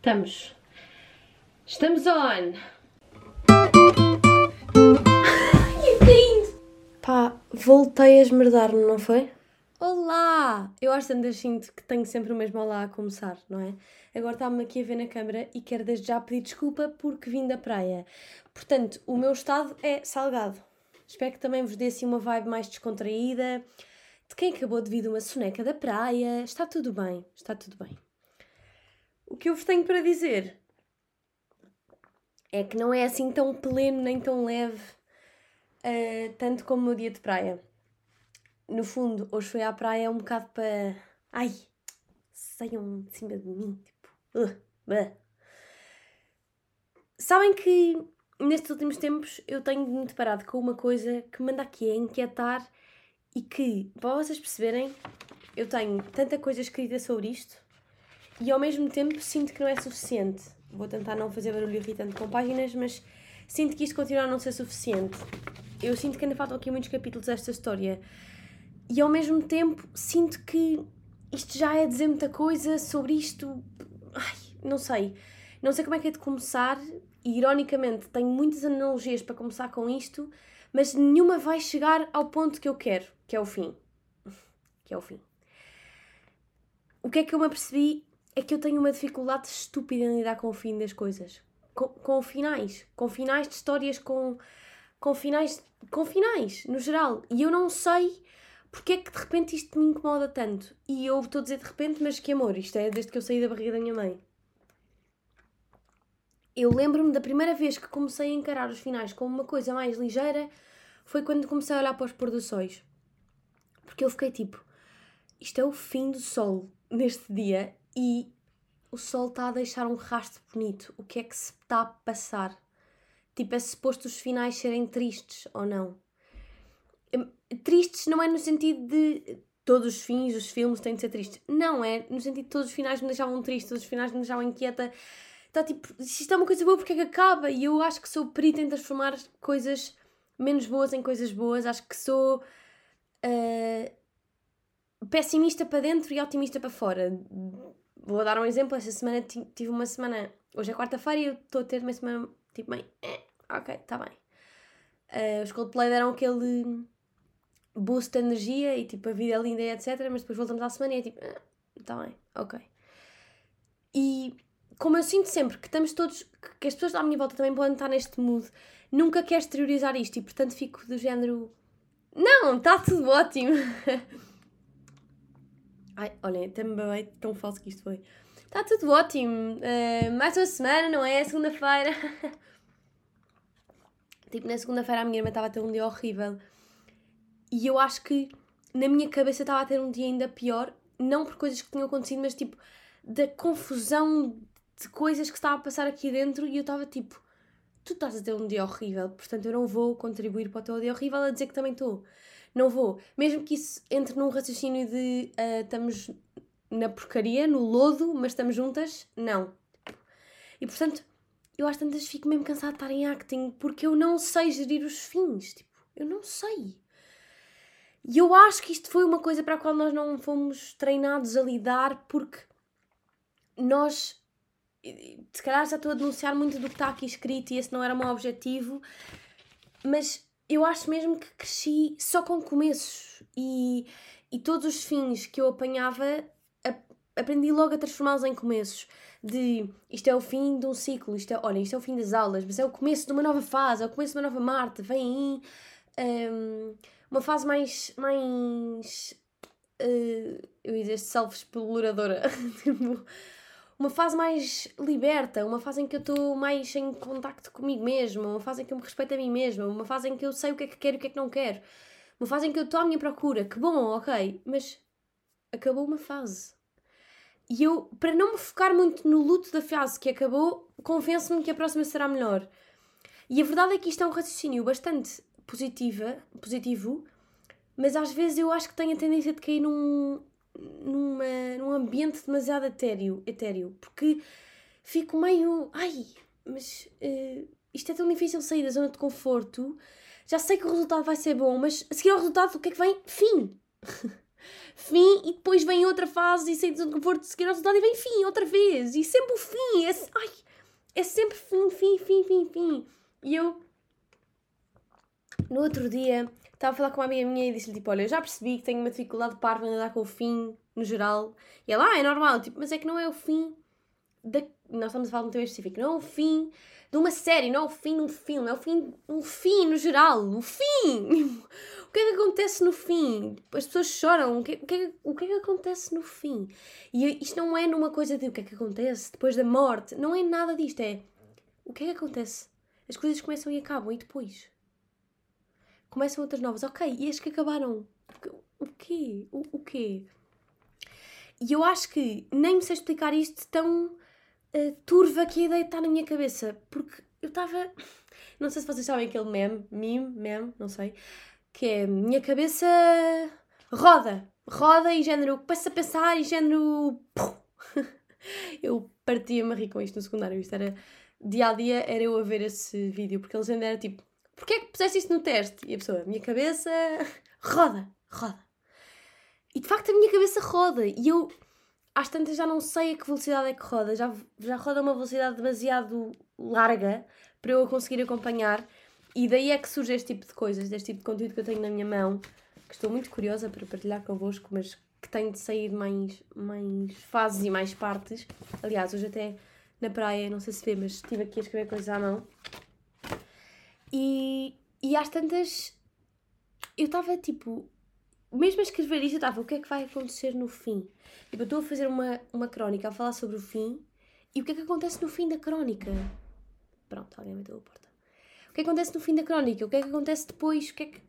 Estamos. Estamos on! Pá, voltei a esmerdar-me, não foi? Olá! Eu às tantas sinto que tenho sempre o mesmo olá a começar, não é? Agora está-me aqui a ver na câmara e quero desde já pedir desculpa porque vim da praia. Portanto, o meu estado é salgado. Espero que também vos dê assim uma vibe mais descontraída, de quem acabou de vir de uma soneca da praia. Está tudo bem, está tudo bem. O que eu vos tenho para dizer é que não é assim tão pleno nem tão leve, uh, tanto como o meu dia de praia. No fundo, hoje foi à praia um bocado para. Ai! Saiam de cima de mim, tipo. Uh. Sabem que nestes últimos tempos eu tenho me deparado com uma coisa que me anda aqui a inquietar e que, para vocês perceberem, eu tenho tanta coisa escrita sobre isto e ao mesmo tempo sinto que não é suficiente. Vou tentar não fazer barulho irritante com páginas, mas sinto que isto continua a não ser suficiente. Eu sinto que ainda faltam aqui muitos capítulos desta história e ao mesmo tempo sinto que isto já é dizer muita coisa sobre isto. Ai, não sei. Não sei como é que é de começar e ironicamente tenho muitas analogias para começar com isto, mas nenhuma vai chegar ao ponto que eu quero, que é o fim. Que é o fim. O que é que eu me apercebi é que eu tenho uma dificuldade estúpida em lidar com o fim das coisas. Com, com finais. Com finais de histórias, com, com finais. Com finais, no geral. E eu não sei porque é que de repente isto me incomoda tanto. E eu estou a dizer de repente, mas que amor, isto é desde que eu saí da barriga da minha mãe. Eu lembro-me da primeira vez que comecei a encarar os finais como uma coisa mais ligeira foi quando comecei a olhar para os sóis. Porque eu fiquei tipo, isto é o fim do sol neste dia e o sol está a deixar um rastro bonito. O que é que se está a passar? Tipo, é suposto os finais serem tristes ou não? Hum, tristes não é no sentido de todos os fins dos filmes têm de ser tristes. Não, é no sentido de todos os finais me deixavam tristes, todos os finais me deixavam inquieta. Está tipo, se isto é uma coisa boa, porque é que acaba? E eu acho que sou perita em transformar coisas menos boas em coisas boas. Acho que sou uh, pessimista para dentro e otimista para fora. Vou dar um exemplo. Esta semana tive uma semana. Hoje é quarta-feira e eu estou a ter uma semana tipo bem. Eh, ok, está bem. Uh, os Coldplay deram aquele boost de energia e tipo a vida é linda e etc. Mas depois voltamos à semana e é tipo, está ah, bem, ok. E como eu sinto sempre que estamos todos, que as pessoas à minha volta também podem estar neste mood, nunca quero exteriorizar isto e portanto fico do género. Não, está tudo ótimo! Ai, olhem, babei tão falso que isto foi. Está tudo ótimo! Uh, mais uma semana, não é? Segunda-feira. tipo, na segunda-feira a minha irmã estava a ter um dia horrível e eu acho que na minha cabeça estava a ter um dia ainda pior, não por coisas que tinham acontecido, mas tipo da confusão de coisas que estava a passar aqui dentro e eu estava tipo, tu estás a ter um dia horrível, portanto eu não vou contribuir para o teu dia horrível a dizer que também estou. Não vou. Mesmo que isso entre num raciocínio de uh, estamos na porcaria, no lodo, mas estamos juntas, não. E portanto, eu às tantas fico mesmo cansada de estar em acting porque eu não sei gerir os fins. Tipo, eu não sei. E eu acho que isto foi uma coisa para a qual nós não fomos treinados a lidar porque nós. Se calhar já estou a denunciar muito do que está aqui escrito e esse não era o meu objetivo, mas eu acho mesmo que cresci só com começos e, e todos os fins que eu apanhava aprendi logo a transformá-los em começos. De isto é o fim de um ciclo, isto é, olha, isto é o fim das aulas, mas é o começo de uma nova fase, é o começo de uma nova Marte, vem aí. Um, uma fase mais. mais uh, eu ia dizer self-exploradora. Tipo, uma fase mais liberta, uma fase em que eu estou mais em contacto comigo mesma, uma fase em que eu me respeito a mim mesma, uma fase em que eu sei o que é que quero e o que é que não quero, uma fase em que eu estou à minha procura. Que bom, ok, mas acabou uma fase. E eu, para não me focar muito no luto da fase que acabou, convenço-me que a próxima será melhor. E a verdade é que isto é um raciocínio bastante positiva, positivo, mas às vezes eu acho que tenho a tendência de cair num, numa, num ambiente demasiado etéreo, etéreo porque fico meio. Ai, mas uh, isto é tão difícil sair da zona de conforto. Já sei que o resultado vai ser bom, mas a seguir ao resultado, o que é que vem? Fim! fim e depois vem outra fase e sei de conforto de seguir ao resultado e vem fim outra vez. E sempre o fim. É, ai, é sempre fim, fim, fim, fim, fim. E eu, no outro dia, estava a falar com uma amiga minha e disse-lhe tipo: Olha, eu já percebi que tenho uma dificuldade parva em lidar com o fim no geral. E ela, ah, é normal, tipo, mas é que não é o fim da. Nós estamos a falar de um tema específico, não é o fim de uma série, não é o fim de um filme, é o fim, um fim no geral, o fim! o que é que acontece no fim? As pessoas choram, o que, o que, é, o que é que acontece no fim? E isto não é numa coisa de o que é que acontece depois da morte, não é nada disto, é o que é que acontece? As coisas começam e acabam, e depois? Começam outras novas, ok, e as que acabaram? O quê? O, o quê? E eu acho que nem me sei explicar isto tão uh, turva que a ideia está na minha cabeça. Porque eu estava. Não sei se vocês sabem aquele meme, meme, meme, não sei. Que é minha cabeça roda. Roda e género. Começa a pensar e género. eu partia-me a rir com isto no secundário. Isto era. Dia a dia era eu a ver esse vídeo. Porque eles ainda era tipo. Porquê é que puseste isso no teste? E a pessoa, minha cabeça roda, roda. E de facto a minha cabeça roda. E eu, às tantas, já não sei a que velocidade é que roda. Já, já roda uma velocidade demasiado larga para eu conseguir acompanhar. E daí é que surge este tipo de coisas, deste tipo de conteúdo que eu tenho na minha mão, que estou muito curiosa para partilhar convosco, mas que tem de sair mais, mais fases e mais partes. Aliás, hoje até na praia, não sei se vê, mas estive aqui a escrever coisas à mão. E, e às tantas, eu estava tipo, mesmo a escrever isto, eu estava, o que é que vai acontecer no fim? Tipo, eu estou a fazer uma, uma crónica a falar sobre o fim e o que é que acontece no fim da crónica? Pronto, alguém meteu a porta. O que é que acontece no fim da crónica? O que é que acontece depois? O que é que...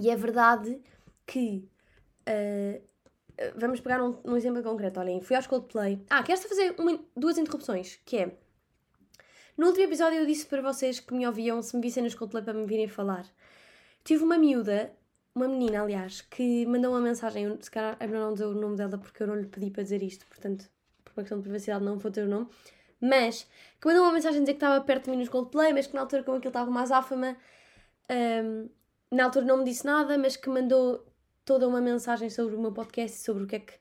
E é verdade que. Uh, vamos pegar um, um, exemplo concreto. Olhem, fui aos Coldplay. Ah, quero só fazer uma, duas interrupções, que é. No último episódio eu disse para vocês que me ouviam se me vissem nos Coldplay para me virem falar. Tive uma miúda uma menina, aliás, que mandou uma mensagem, eu, se calhar é não dizer o nome dela porque eu não lhe pedi para dizer isto, portanto, por uma questão de privacidade não vou ter o nome, mas que mandou uma mensagem dizer que estava perto de mim nos Coldplay, mas que na altura, como aquilo estava mais áfama, um, na altura não me disse nada, mas que mandou toda uma mensagem sobre o meu podcast e sobre o que é que,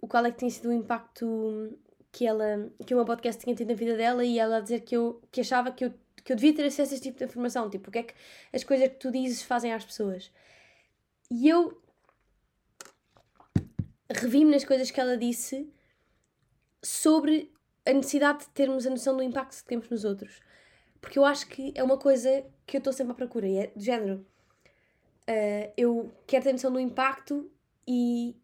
o qual é que tinha sido o impacto que ela, que o meu podcast tinha tido na vida dela e ela a dizer que eu, que achava que eu, que eu devia ter acesso a este tipo de informação, tipo, o que é que as coisas que tu dizes fazem às pessoas. E eu revi-me nas coisas que ela disse sobre a necessidade de termos a noção do impacto que temos nos outros. Porque eu acho que é uma coisa que eu estou sempre à procura, e é do género. Uh, eu quero ter noção do impacto e,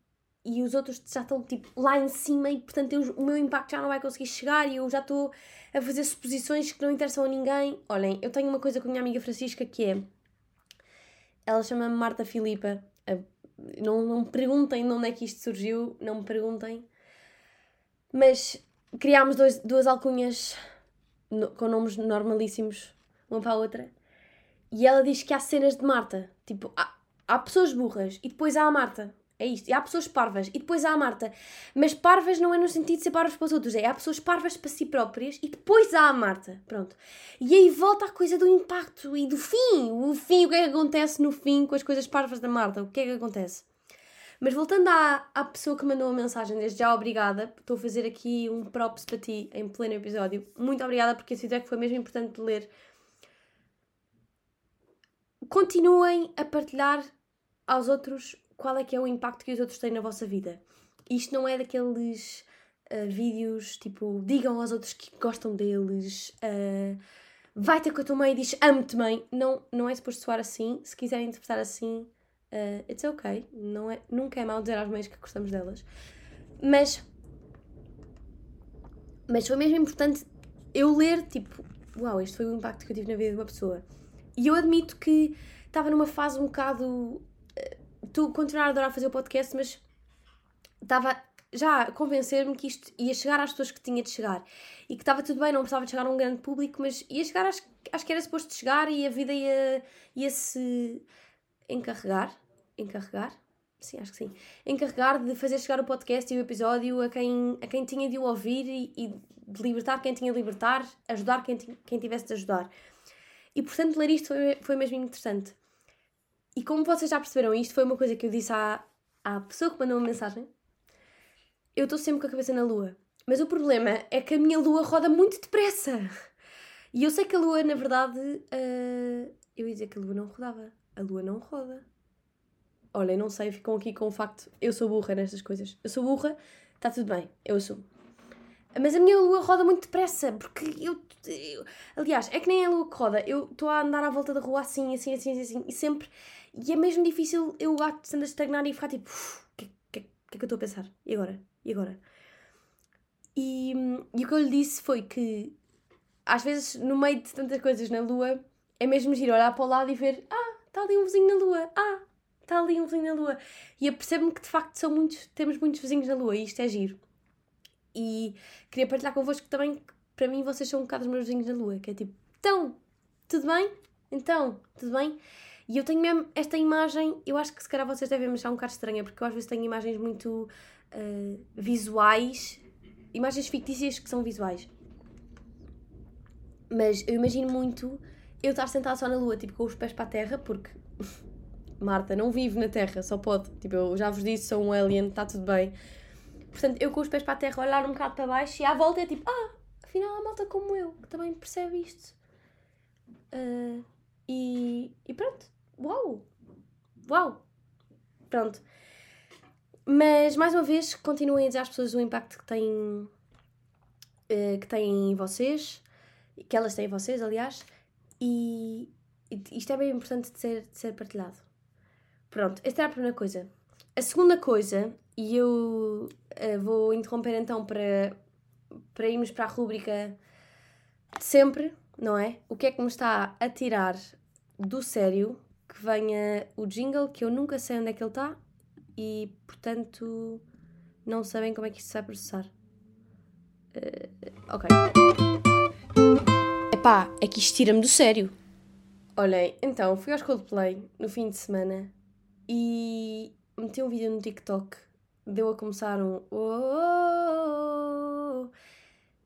e os outros já estão tipo lá em cima e portanto eu, o meu impacto já não vai conseguir chegar e eu já estou a fazer suposições que não interessam a ninguém. Olhem, eu tenho uma coisa com a minha amiga Francisca que é ela chama-me Marta Filipa. Não, não me perguntem de onde é que isto surgiu, não me perguntem. Mas criámos dois, duas alcunhas no, com nomes normalíssimos, uma para a outra. E ela diz que há cenas de Marta. Tipo, há, há pessoas burras e depois há a Marta. É isto. E há pessoas parvas. E depois há a Marta. Mas parvas não é no sentido de ser parvas para os outros. É há pessoas parvas para si próprias e depois há a Marta. Pronto. E aí volta a coisa do impacto e do fim. O fim, o que é que acontece no fim com as coisas parvas da Marta? O que é que acontece? Mas voltando à, à pessoa que mandou a mensagem, desde já obrigada. Estou a fazer aqui um props para ti em pleno episódio. Muito obrigada porque esse feedback foi mesmo importante de ler. Continuem a partilhar aos outros qual é que é o impacto que os outros têm na vossa vida. Isto não é daqueles uh, vídeos tipo digam aos outros que gostam deles, uh, vai ter com a tua mãe e diz amo-te mãe. Não, não é suposto soar assim. Se quiserem interpretar assim, uh, it's ok. Não é, nunca é mau dizer às mães que gostamos delas. Mas, mas foi mesmo importante eu ler, tipo, uau, este foi o impacto que eu tive na vida de uma pessoa. E eu admito que estava numa fase um bocado tu continuar a adorar fazer o podcast, mas estava já a convencer-me que isto ia chegar às pessoas que tinha de chegar e que estava tudo bem, não precisava de chegar a um grande público, mas ia chegar, acho, acho que era suposto chegar e a vida ia, ia se encarregar. Encarregar? Sim, acho que sim. Encarregar de fazer chegar o podcast e o episódio a quem, a quem tinha de o ouvir e, e de libertar quem tinha de libertar, ajudar quem, quem tivesse de ajudar. E portanto, ler isto foi, foi mesmo interessante. E como vocês já perceberam, isto foi uma coisa que eu disse à, à pessoa que mandou uma mensagem. Eu estou sempre com a cabeça na lua. Mas o problema é que a minha lua roda muito depressa. E eu sei que a lua, na verdade, uh, eu ia dizer que a lua não rodava. A lua não roda. Olha, não sei, ficam aqui com o facto. Eu sou burra nestas coisas. Eu sou burra, está tudo bem, eu assumo. Mas a minha lua roda muito depressa, porque eu, eu, Aliás, é que nem a lua que roda. Eu estou a andar à volta da rua assim, assim, assim, assim, e sempre. E é mesmo difícil eu gato a estagnar e ficar tipo. O que, que, que é que eu estou a pensar? E agora? E agora? E, e o que eu lhe disse foi que às vezes, no meio de tantas coisas na lua, é mesmo giro olhar para o lado e ver: ah, está ali um vizinho na lua, ah, está ali um vizinho na lua. E eu percebo-me que de facto são muitos, temos muitos vizinhos na lua e isto é giro. E queria partilhar convosco também que para mim vocês são um bocado os meus vizinhos na lua, que é tipo: então, tudo bem? Então, tudo bem? E eu tenho mesmo esta imagem, eu acho que se calhar vocês devem me achar um bocado estranha, porque eu às vezes tenho imagens muito uh, visuais, imagens fictícias que são visuais. Mas eu imagino muito eu estar sentada só na lua, tipo, com os pés para a terra, porque Marta não vive na terra, só pode. Tipo, eu já vos disse, sou um alien, está tudo bem. Portanto, eu com os pés para a terra, olhar um bocado para baixo e à volta é tipo, ah, afinal há malta como eu, que também percebe isto. Uh, e, e pronto, uau! Uau! Pronto. Mas, mais uma vez, continuem a dizer às pessoas o impacto que têm, uh, que têm em vocês que elas têm vocês, aliás, e isto é bem importante de ser, de ser partilhado. Pronto, esta era a primeira coisa. A segunda coisa, e eu uh, vou interromper então para, para irmos para a rúbrica de sempre, não é? O que é que me está a tirar do sério que venha o jingle, que eu nunca sei onde é que ele está e, portanto, não sabem como é que isto se vai processar. Uh, ok. Epá, é que isto tira-me do sério. Olhem, então, fui aos Coldplay no fim de semana e meti um vídeo no TikTok. Deu a começar um. Oh, oh, oh,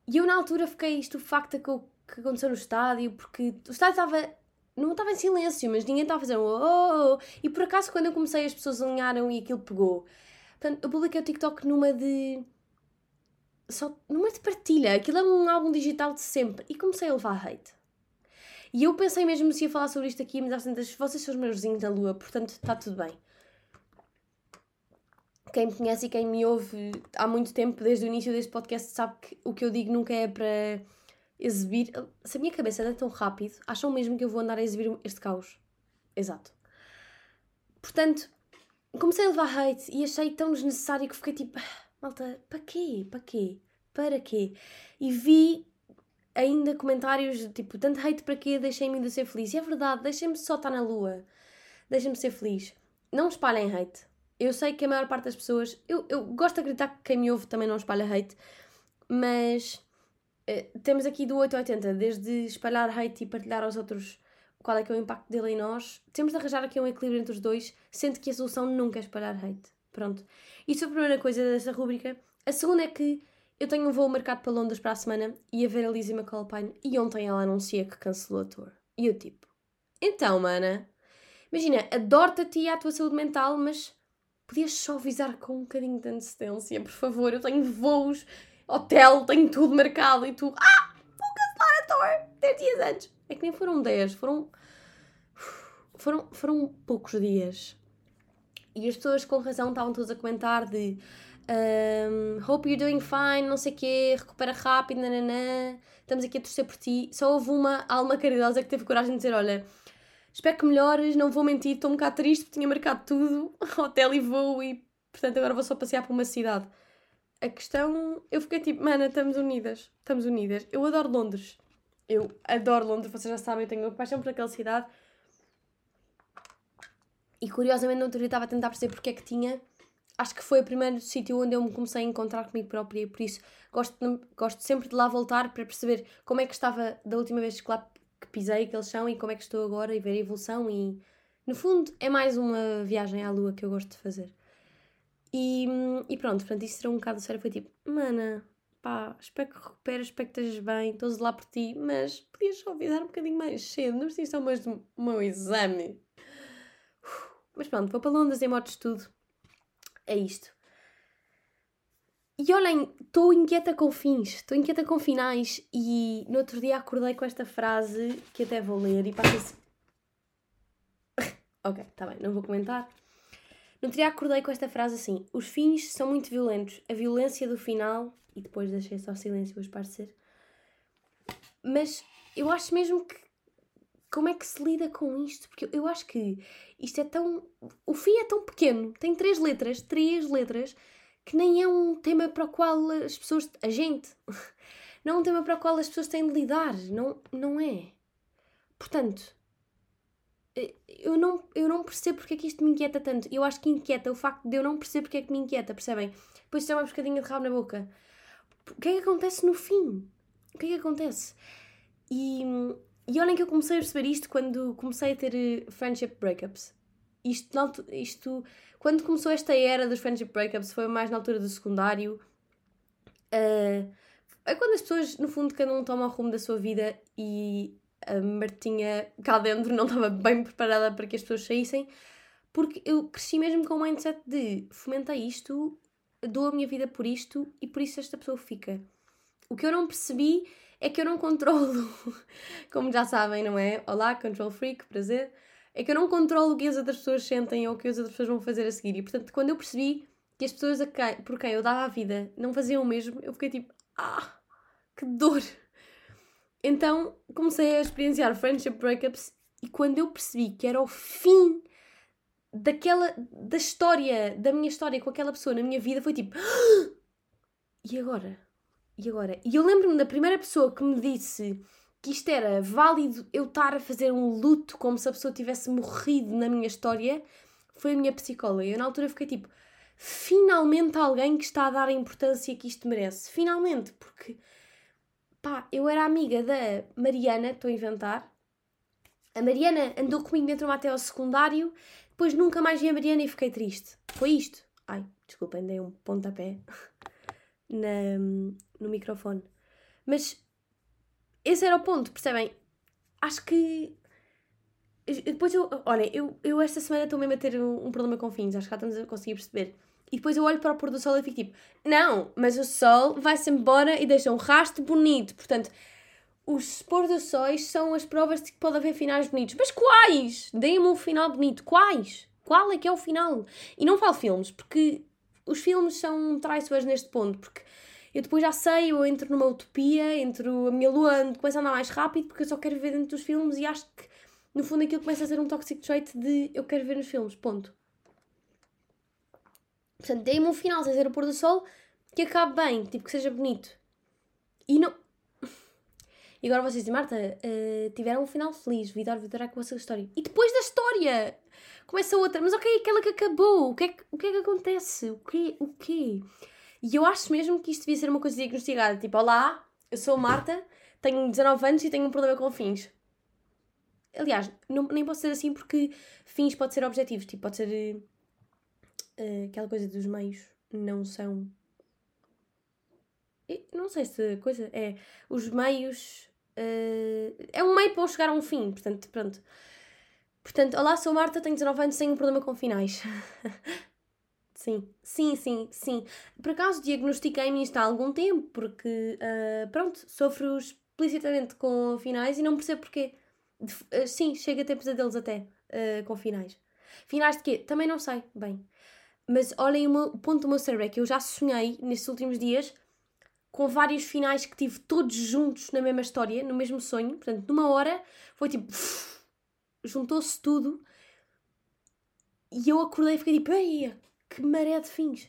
e eu na altura fiquei estupefacta com o que aconteceu no estádio, porque o estádio estava. Não estava em silêncio, mas ninguém estava a fazer um. Oh, e por acaso, quando eu comecei, as pessoas alinharam e aquilo pegou. Portanto, eu publiquei o TikTok numa de só numa de partilha, aquilo é um álbum digital de sempre. E comecei a levar hate. E eu pensei mesmo se ia falar sobre isto aqui, mas às vocês são os meus vizinhos da lua, portanto está tudo bem. Quem me conhece e quem me ouve há muito tempo, desde o início deste podcast, sabe que o que eu digo nunca é para exibir. Se a minha cabeça anda tão rápido, acham mesmo que eu vou andar a exibir este caos? Exato. Portanto, comecei a levar hate e achei tão desnecessário que fiquei tipo malta, para quê? Para quê? Para quê? E vi ainda comentários tipo, tanto hate para quê? Deixem-me de ser feliz. E é verdade, deixem-me só estar na lua. Deixem-me ser feliz. Não espalhem hate. Eu sei que a maior parte das pessoas. Eu, eu gosto de acreditar que quem me ouve também não espalha hate, mas uh, temos aqui do 8 ao 80, desde espalhar hate e partilhar aos outros qual é que é o impacto dele em nós, temos de arranjar aqui um equilíbrio entre os dois, sendo que a solução nunca é espalhar hate. Pronto. Isso é a primeira coisa dessa rubrica. A segunda é que eu tenho um voo marcado para Londres para a semana e a ver a Lizzie McAlpine e ontem ela anuncia que cancelou a tour. E eu tipo, então, mana, imagina, adoro-te a ti e a tua saúde mental, mas podias só avisar com um bocadinho de antecedência, por favor, eu tenho voos, hotel, tenho tudo marcado e tu, ah, vou cancelar a tour 10 dias antes. É que nem foram 10, foram, foram, foram poucos dias. E as pessoas com razão estavam todas a comentar de um, Hope you're doing fine, não sei o quê, recupera rápido, nananã, estamos aqui a torcer por ti. Só houve uma alma caridosa que teve coragem de dizer: Olha, espero que melhores, não vou mentir, estou um bocado triste porque tinha marcado tudo, hotel e voo, e portanto agora vou só passear por uma cidade. A questão, eu fiquei tipo, mana, estamos unidas, estamos unidas. Eu adoro Londres, eu adoro Londres, vocês já sabem, eu tenho paixão por aquela cidade e curiosamente, no outro dia estava a tentar perceber porque é que tinha. Acho que foi o primeiro sítio onde eu me comecei a encontrar comigo própria e por isso gosto, gosto sempre de lá voltar para perceber como é que estava da última vez que lá que pisei aquele chão e como é que estou agora e ver a evolução e no fundo é mais uma viagem à lua que eu gosto de fazer. E, e pronto, portanto, isso será um bocado sério. Foi tipo, mana, pá, espero que recuperes, espero que estejas bem, estou lá por ti, mas podias só avisar um bocadinho mais cedo, não precisas só mais do meu exame. Mas pronto, vou para Londres em modo de estudo. É isto. E olhem, estou inquieta com fins, estou inquieta com finais e no outro dia acordei com esta frase que até vou ler e passa-se. ok, está bem, não vou comentar. No dia acordei com esta frase assim: os fins são muito violentos, a violência do final. E depois deixei só silêncio, os parecer. Mas eu acho mesmo que. Como é que se lida com isto? Porque eu acho que isto é tão. O fim é tão pequeno, tem três letras, três letras que nem é um tema para o qual as pessoas. a gente. não é um tema para o qual as pessoas têm de lidar. Não, não é. Portanto, eu não, eu não percebo porque é que isto me inquieta tanto. Eu acho que inquieta o facto de eu não perceber porque é que me inquieta, percebem? Depois isto é uma bocadinha de rabo na boca. O que é que acontece no fim? O que é que acontece? E, e olhem que eu comecei a perceber isto quando comecei a ter eh, friendship breakups. Isto, isto quando começou esta era dos friendship breakups, foi mais na altura do secundário. Uh, é quando as pessoas, no fundo, cada um toma o rumo da sua vida e a Martinha cá dentro não estava bem preparada para que as pessoas saíssem, porque eu cresci mesmo com o mindset de fomentei isto, dou a minha vida por isto e por isso esta pessoa fica. O que eu não percebi é que eu não controlo, como já sabem, não é? Olá, control freak, prazer é que eu não controlo o que as outras pessoas sentem ou o que as outras pessoas vão fazer a seguir. E portanto, quando eu percebi que as pessoas a quem, por quem eu dava a vida não faziam o mesmo, eu fiquei tipo, ah, que dor! Então comecei a experienciar friendship breakups e quando eu percebi que era o fim daquela, da história, da minha história com aquela pessoa na minha vida, foi tipo, ah! e agora? E agora? E eu lembro-me da primeira pessoa que me disse que isto era válido eu estar a fazer um luto como se a pessoa tivesse morrido na minha história, foi a minha psicóloga. Eu na altura fiquei tipo, finalmente alguém que está a dar a importância que isto merece. Finalmente, porque pá, eu era amiga da Mariana, estou a inventar. A Mariana andou comigo dentro até ao secundário, depois nunca mais vi a Mariana e fiquei triste. Foi isto. Ai, desculpem, dei um pontapé na, no microfone. Mas esse era o ponto, percebem? Acho que. Depois eu. Olha, eu, eu esta semana estou mesmo a ter um, um, problema com fins, acho que já estamos a conseguir perceber. E depois eu olho para o pôr do sol e fico tipo: não, mas o sol vai-se embora e deixa um rastro bonito. Portanto, os pôr do sóis são as provas de que pode haver finais bonitos. Mas quais? Deem-me um final bonito. Quais? Qual é que é o final? E não falo filmes, porque os filmes são traiçoeiros neste ponto, porque eu depois já sei, eu entro numa utopia, entro, a minha lua começa a andar mais rápido porque eu só quero ver dentro dos filmes e acho que no fundo aquilo começa a ser um toxic trait de eu quero ver nos filmes, ponto. Portanto, dei-me um final sem ser o pôr do sol que acabe bem, tipo que seja bonito. E não. E agora vocês dizem, Marta, uh, tiveram um final feliz, Vitor, é com a sua história. E depois da história começa outra, mas ok, aquela que acabou, o que é que, o que, é que acontece? O quê? O quê? E eu acho mesmo que isto devia ser uma coisa diagnosticada. Tipo, olá, eu sou Marta, tenho 19 anos e tenho um problema com fins. Aliás, não, nem posso ser assim porque fins pode ser objetivos. Tipo, pode ser uh, aquela coisa dos meios não são. não sei se coisa é. Os meios. Uh, é um meio para eu chegar a um fim. Portanto, pronto. Portanto, olá, sou Marta, tenho 19 anos, tenho um problema com finais. Sim, sim, sim, sim. Por acaso diagnostiquei-me isto há algum tempo, porque, uh, pronto, sofro explicitamente com finais e não percebo porquê. De, uh, sim, chega a ter pesadelos até uh, com finais. Finais de quê? Também não sei, bem. Mas olhem o, meu, o ponto do meu cérebro é que eu já sonhei nestes últimos dias com vários finais que tive todos juntos na mesma história, no mesmo sonho. Portanto, numa hora foi tipo. Juntou-se tudo. E eu acordei e fiquei tipo, ei, que maré de fins.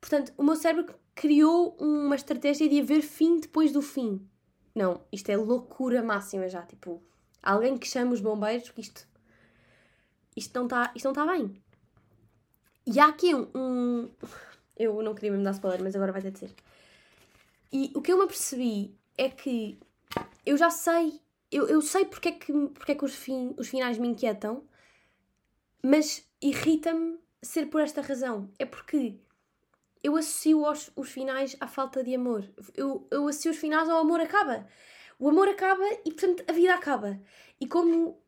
Portanto, o meu cérebro criou uma estratégia de haver fim depois do fim. Não, isto é loucura máxima já. Tipo, alguém que chame os bombeiros, porque isto, isto não está tá bem. E há aqui um, um, Eu não queria mesmo dar spoiler, mas agora vai ter de ser. E o que eu me apercebi é que eu já sei. Eu, eu sei porque é que, porque é que os, fim, os finais me inquietam, mas irrita-me ser por esta razão. É porque eu associo os, os finais à falta de amor. Eu, eu associo os finais ao amor acaba. O amor acaba e, portanto, a vida acaba. E como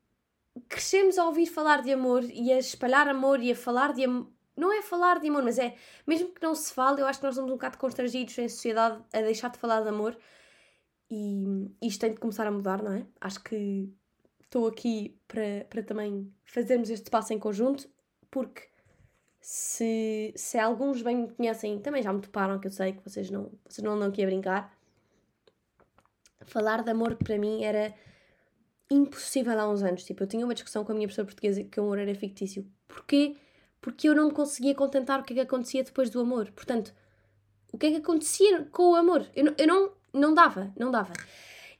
crescemos a ouvir falar de amor e a espalhar amor e a falar de amor. Não é falar de amor, mas é, mesmo que não se fale, eu acho que nós somos um bocado constrangidos em sociedade a deixar de falar de amor e isto tem de começar a mudar, não é? Acho que estou aqui para, para também fazermos este passo em conjunto, porque se, se alguns bem me conhecem, também já me toparam, que eu sei que vocês não, vocês não andam aqui a brincar. Falar de amor para mim era impossível há uns anos. Tipo, eu tinha uma discussão com a minha professora portuguesa que o amor era fictício. Porquê? Porque eu não me conseguia contentar o que é que acontecia depois do amor. Portanto, o que é que acontecia com o amor? Eu, eu não, não dava, não dava.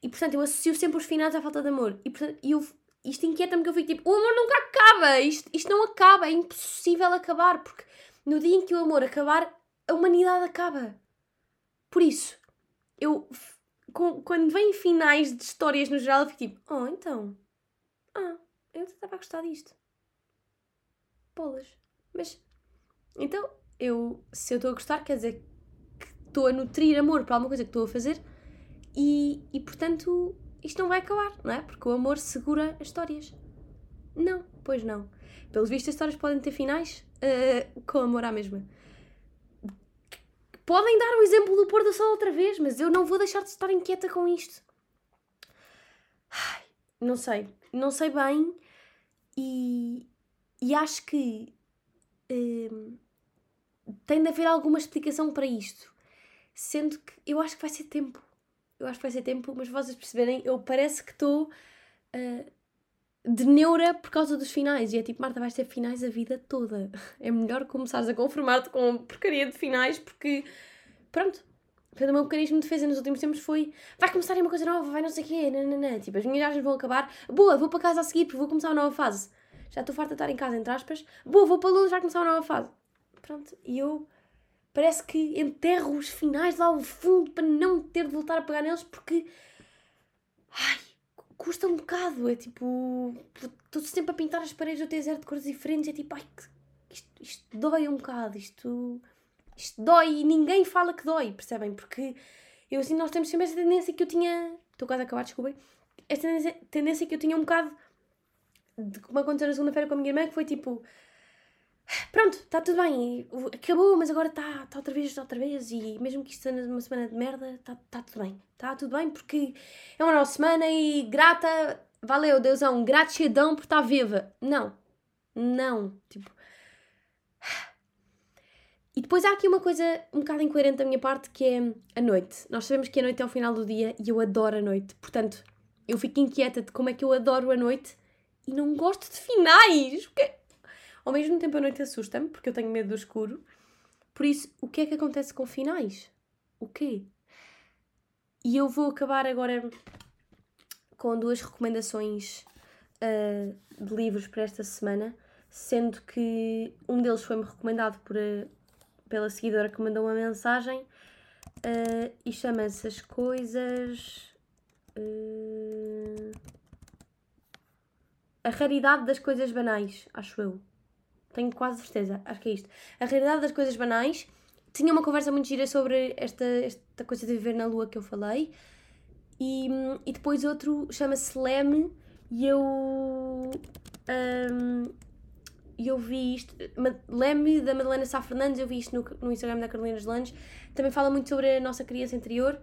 E portanto, eu associo sempre os finais à falta de amor. E portanto, eu, isto inquieta-me que eu fico tipo, o amor nunca acaba, isto, isto não acaba, é impossível acabar, porque no dia em que o amor acabar, a humanidade acaba. Por isso, eu com, quando vem finais de histórias no geral, eu fico tipo, oh, então. Ah, eu estava a gostar disto. Bolas. Mas, então, eu, se eu estou a gostar, quer dizer que estou a nutrir amor para alguma coisa que estou a fazer e, e, portanto, isto não vai acabar, não é? Porque o amor segura as histórias. Não, pois não. Pelos vistos, as histórias podem ter finais uh, com amor à mesma. Podem dar o exemplo do pôr do sol outra vez, mas eu não vou deixar de estar inquieta com isto. Não sei. Não sei bem e, e acho que hum, tem de haver alguma explicação para isto. Sendo que eu acho que vai ser tempo. Eu acho que vai ser tempo, mas vocês perceberem, eu parece que estou uh, de neura por causa dos finais. E é tipo, Marta, vais ter finais a vida toda. É melhor começares a conformar-te com porcaria de finais, porque, pronto. Portanto, o meu mecanismo de defesa nos últimos tempos foi vai começar uma coisa nova, vai não sei o quê, nananã. Tipo, as minhas viagens vão acabar. Boa, vou para casa a seguir porque vou começar uma nova fase. Já estou farta de estar em casa, entre aspas. Boa, vou para Lula, já começar uma nova fase. Pronto, e eu parece que enterro os finais lá ao fundo para não ter de voltar a pegar neles porque. Ai, custa um bocado. É tipo. Estou sempre a pintar as paredes do T0 de cores diferentes. É tipo, ai, isto, isto dói um bocado. Isto. Isto dói e ninguém fala que dói, percebem? Porque eu assim, nós temos sempre essa tendência que eu tinha. Estou quase a acabar, desculpem. Essa tendência, tendência que eu tinha um bocado. De como aconteceu na segunda-feira com a minha irmã, que foi tipo pronto, está tudo bem, acabou, mas agora está tá outra vez, está outra vez, e mesmo que isto seja uma semana de merda, está tá tudo bem, está tudo bem, porque é uma nova semana e grata, valeu, Deusão, gratidão por estar viva. Não, não, tipo. E depois há aqui uma coisa um bocado incoerente da minha parte que é a noite. Nós sabemos que a noite é o final do dia e eu adoro a noite, portanto, eu fico inquieta de como é que eu adoro a noite e não gosto de finais. Porque ao mesmo tempo a noite assusta-me, porque eu tenho medo do escuro. Por isso, o que é que acontece com finais? O quê? E eu vou acabar agora com duas recomendações uh, de livros para esta semana, sendo que um deles foi-me recomendado por, uh, pela seguidora que mandou uma mensagem uh, e chama-se As Coisas. A Raridade das Coisas Banais, acho eu. Tenho quase certeza, acho que é isto. A realidade das coisas banais. Tinha uma conversa muito gira sobre esta, esta coisa de viver na lua que eu falei. E, e depois outro chama-se Leme e eu. Um, eu vi isto. Leme da Madalena Sá Fernandes, eu vi isto no, no Instagram da Carolina Langes. Também fala muito sobre a nossa criança interior,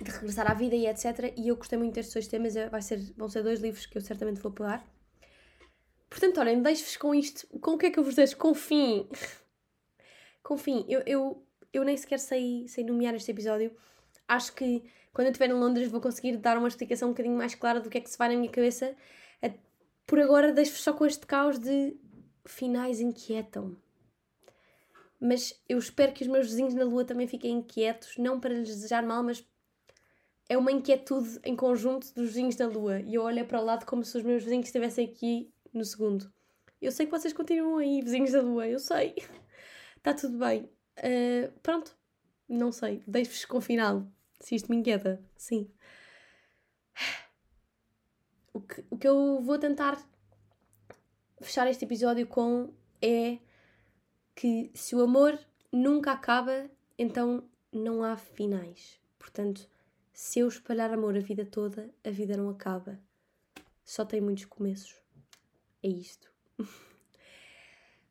de regressar à vida e etc. E eu gostei muito destes dois temas. Vai ser, vão ser dois livros que eu certamente vou pegar. Portanto, olhem, deixo-vos com isto. Com o que é que eu vos deixo? Confiem. Confiem. Eu, eu, eu nem sequer sei, sei nomear este episódio. Acho que quando eu estiver em Londres vou conseguir dar uma explicação um bocadinho mais clara do que é que se vai na minha cabeça. Por agora, deixo-vos só com este caos de finais inquietam. Mas eu espero que os meus vizinhos na Lua também fiquem inquietos, não para lhes desejar mal, mas é uma inquietude em conjunto dos vizinhos da Lua. E eu olho para o lado como se os meus vizinhos estivessem aqui no segundo. Eu sei que vocês continuam aí, vizinhos da lua, eu sei. Está tudo bem. Uh, pronto, não sei. Deixo-vos confinado. Se isto me inquieta, sim. O que, o que eu vou tentar fechar este episódio com é que se o amor nunca acaba, então não há finais. Portanto, se eu espalhar amor a vida toda, a vida não acaba. só tem muitos começos. É isto.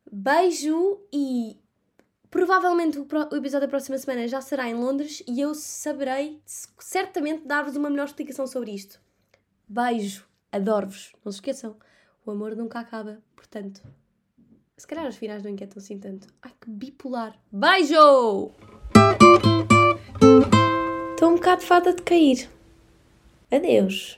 Beijo e provavelmente o, episódio da próxima semana já será em Londres e eu saberei certamente dar-vos uma melhor explicação sobre isto. Beijo, adoro-vos. Não se esqueçam, o amor nunca acaba. Portanto, se calhar as finais não inquietam assim tanto. Ai que bipolar. Beijo! Estou um bocado fada de cair. Adeus.